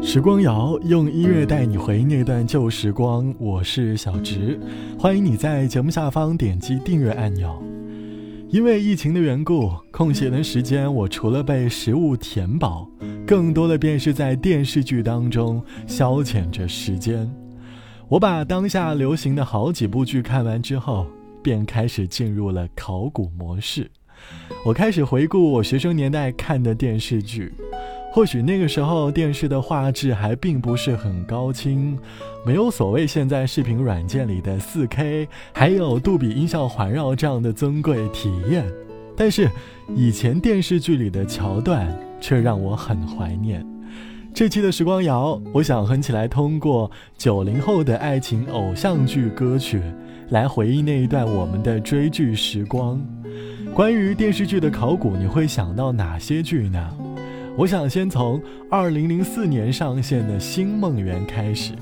时光谣用音乐带你回那段旧时光，我是小植，欢迎你在节目下方点击订阅按钮。因为疫情的缘故，空闲的时间我除了被食物填饱，更多的便是在电视剧当中消遣着时间。我把当下流行的好几部剧看完之后，便开始进入了考古模式。我开始回顾我学生年代看的电视剧。或许那个时候电视的画质还并不是很高清，没有所谓现在视频软件里的 4K，还有杜比音效环绕这样的尊贵体验。但是以前电视剧里的桥段却让我很怀念。这期的时光谣，我想哼起来，通过九零后的爱情偶像剧歌曲来回忆那一段我们的追剧时光。关于电视剧的考古，你会想到哪些剧呢？我想先从二零零四年上线的《星梦缘》开始。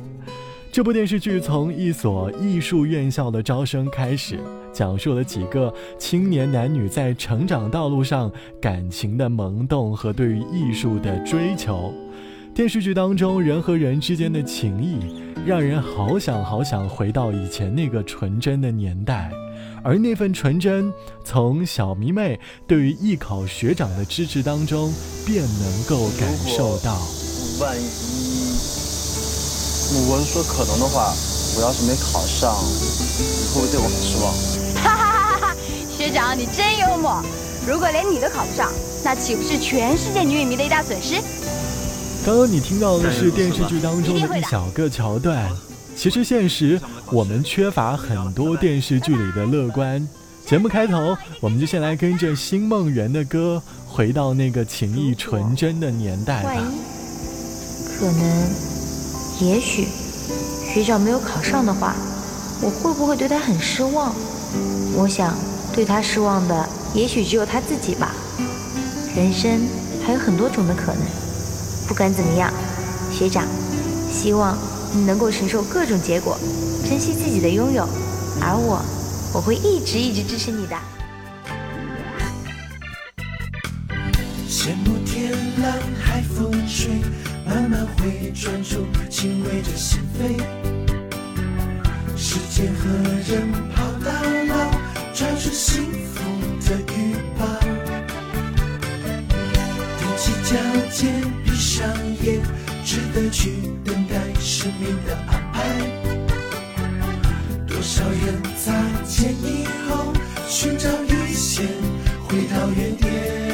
这部电视剧从一所艺术院校的招生开始，讲述了几个青年男女在成长道路上感情的萌动和对于艺术的追求。电视剧当中人和人之间的情谊，让人好想好想回到以前那个纯真的年代。而那份纯真，从小迷妹对于艺考学长的支持当中，便能够感受到。万一我是说可能的话，我要是没考上，你会不会对我很失望？哈哈哈哈！学长，你真幽默。如果连你都考不上，那岂不是全世界女影迷的一大损失？刚刚你听到的是电视剧当中的一小个桥段。其实现实，我们缺乏很多电视剧里的乐观。节目开头，我们就先来跟着《星梦缘》的歌，回到那个情意纯真的年代吧。可能，也许，学长没有考上的话，我会不会对他很失望？我想，对他失望的，也许只有他自己吧。人生还有很多种的可能。不管怎么样，学长，希望。你能够承受各种结果，珍惜自己的拥有，而我，我会一直一直支持你的。羡慕天蓝海风吹，慢慢回转出，轻慰着心扉。时间和人跑到老，抓住幸福的羽毛。踮起脚尖，闭上眼，值得去等待。生命的安排，多少人擦肩以后寻找一线，回到原点。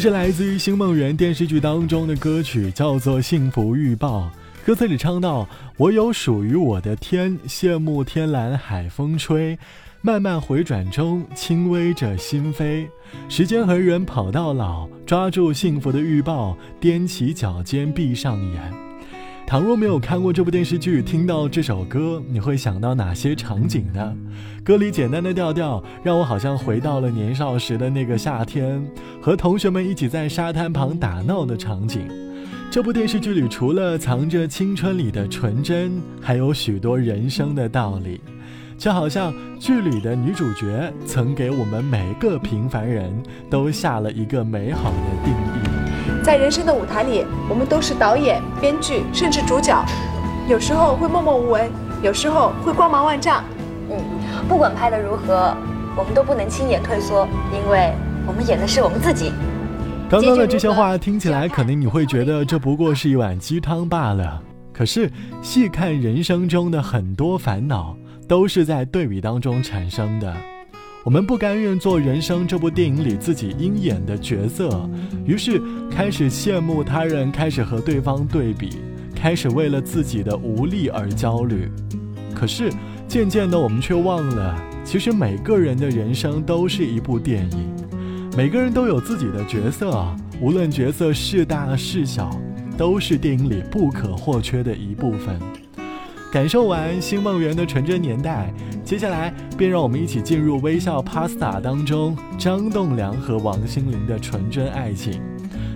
这是来自于《星梦缘》电视剧当中的歌曲，叫做《幸福预报》。歌词里唱到：“我有属于我的天，羡慕天蓝海风吹，慢慢回转中，轻微着心扉。时间和人跑到老，抓住幸福的预报，踮起脚尖，闭上眼。”倘若没有看过这部电视剧，听到这首歌，你会想到哪些场景呢？歌里简单的调调，让我好像回到了年少时的那个夏天，和同学们一起在沙滩旁打闹的场景。这部电视剧里，除了藏着青春里的纯真，还有许多人生的道理，就好像剧里的女主角曾给我们每个平凡人都下了一个美好的定义。在人生的舞台里，我们都是导演、编剧，甚至主角。有时候会默默无闻，有时候会光芒万丈。嗯，不管拍的如何，我们都不能轻言退缩，因为我们演的是我们自己。刚刚的这些话听起来，可能你会觉得这不过是一碗鸡汤罢了。可是细看人生中的很多烦恼，都是在对比当中产生的。我们不甘愿做《人生》这部电影里自己应演的角色，于是开始羡慕他人，开始和对方对比，开始为了自己的无力而焦虑。可是渐渐的，我们却忘了，其实每个人的人生都是一部电影，每个人都有自己的角色，无论角色是大是小，都是电影里不可或缺的一部分。感受完《星梦缘》的纯真年代，接下来便让我们一起进入《微笑 Pasta》当中张栋梁和王心凌的纯真爱情。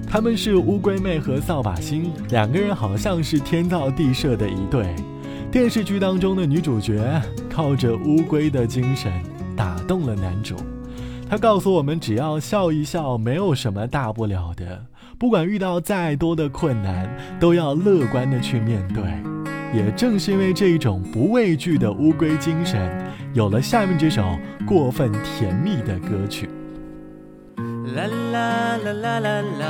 他们是乌龟妹和扫把星，两个人好像是天造地设的一对。电视剧当中的女主角靠着乌龟的精神打动了男主，他告诉我们，只要笑一笑，没有什么大不了的。不管遇到再多的困难，都要乐观的去面对。也正是因为这一种不畏惧的乌龟精神，有了下面这首过分甜蜜的歌曲。啦啦啦啦啦啦，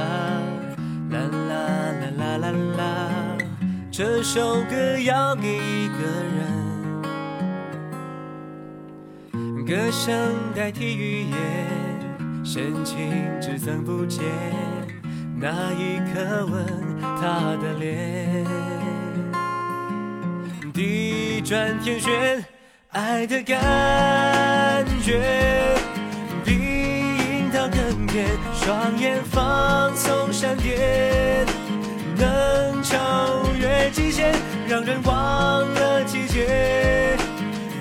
啦啦啦啦啦啦，这首歌要给一个人，歌声代替语言，深情只增不减，那一刻吻他的脸。地转天旋，爱的感觉比樱桃更甜，双眼放松闪电，能超越极限，让人忘了季节，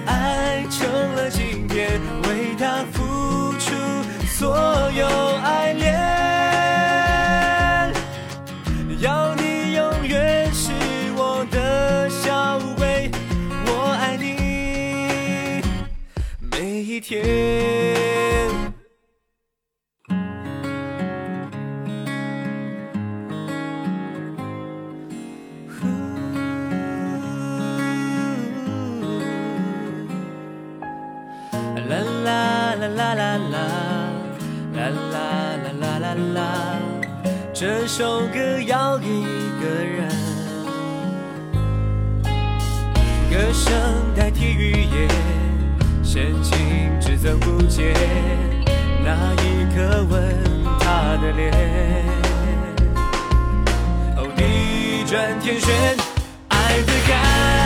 爱成了经典，为他付出所有爱天。啦啦啦啦啦啦，啦啦啦啦啦啦，这首歌要给一个人，歌声代替语言。深情只增不减，那一刻吻他的脸。哦，地转天旋，爱的感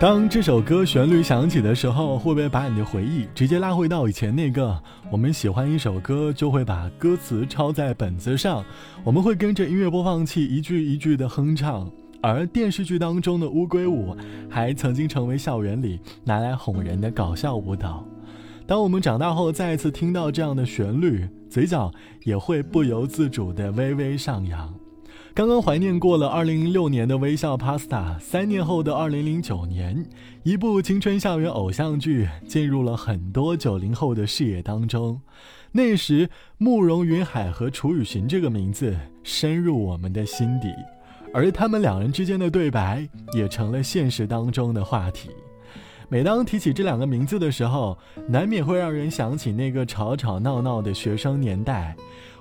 当这首歌旋律响起的时候，会不会把你的回忆直接拉回到以前那个？我们喜欢一首歌，就会把歌词抄在本子上，我们会跟着音乐播放器一句一句的哼唱。而电视剧当中的乌龟舞，还曾经成为校园里拿来哄人的搞笑舞蹈。当我们长大后再一次听到这样的旋律，嘴角也会不由自主的微微上扬。刚刚怀念过了2006年的《微笑 Pasta》，三年后的2009年，一部青春校园偶像剧进入了很多九零后的视野当中。那时，慕容云海和楚雨荨这个名字深入我们的心底，而他们两人之间的对白也成了现实当中的话题。每当提起这两个名字的时候，难免会让人想起那个吵吵闹闹的学生年代。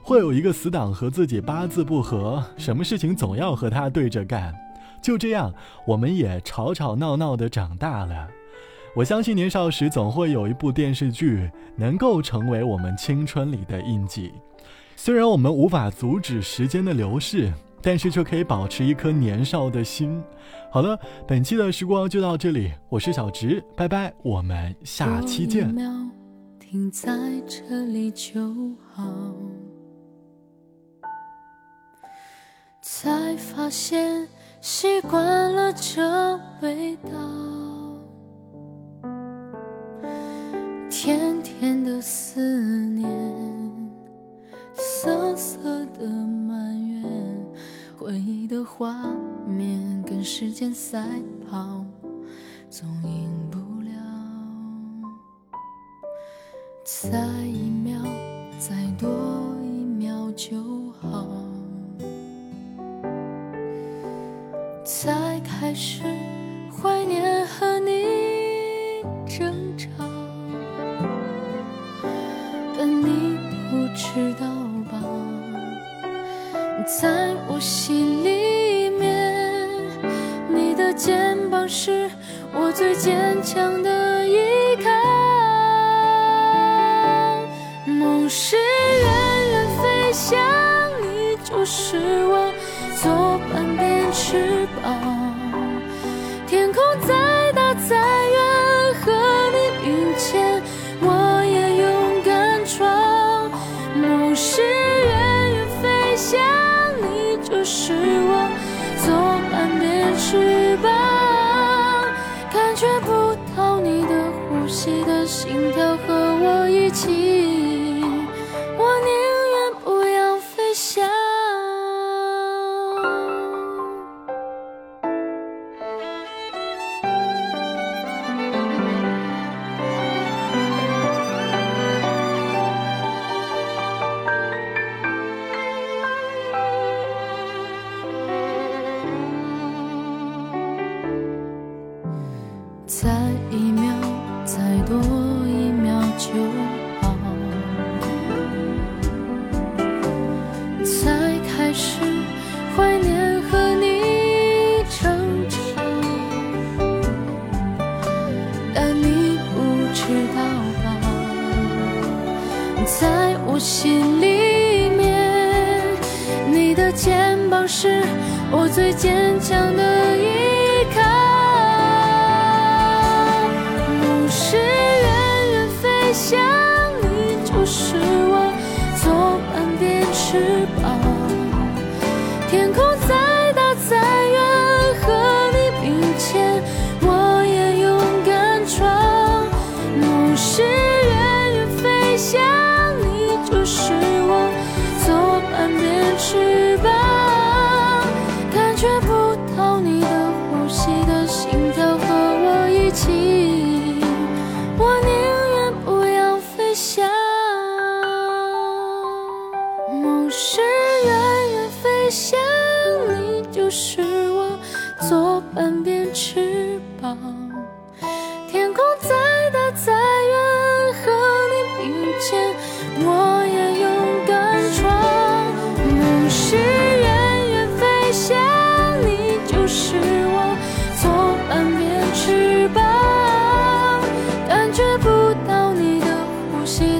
会有一个死党和自己八字不合，什么事情总要和他对着干。就这样，我们也吵吵闹闹的长大了。我相信年少时总会有一部电视剧能够成为我们青春里的印记。虽然我们无法阻止时间的流逝，但是却可以保持一颗年少的心。好了，本期的时光就到这里，我是小直，拜拜，我们下期见。停在这里就好。才发现习惯了这味道，甜甜的思念，涩涩的埋怨，回忆的画面跟时间赛跑，总赢不了。再一秒，再多一秒就好。才开始怀念和你争吵，但你不知道吧，在我心里面，你的肩膀是我最坚强的依靠。梦是远远飞翔，你就是我左半边翅膀。心想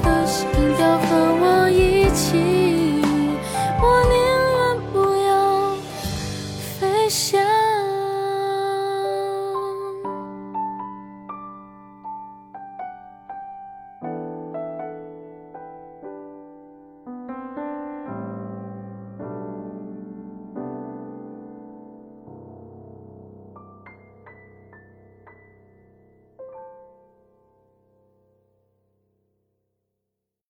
those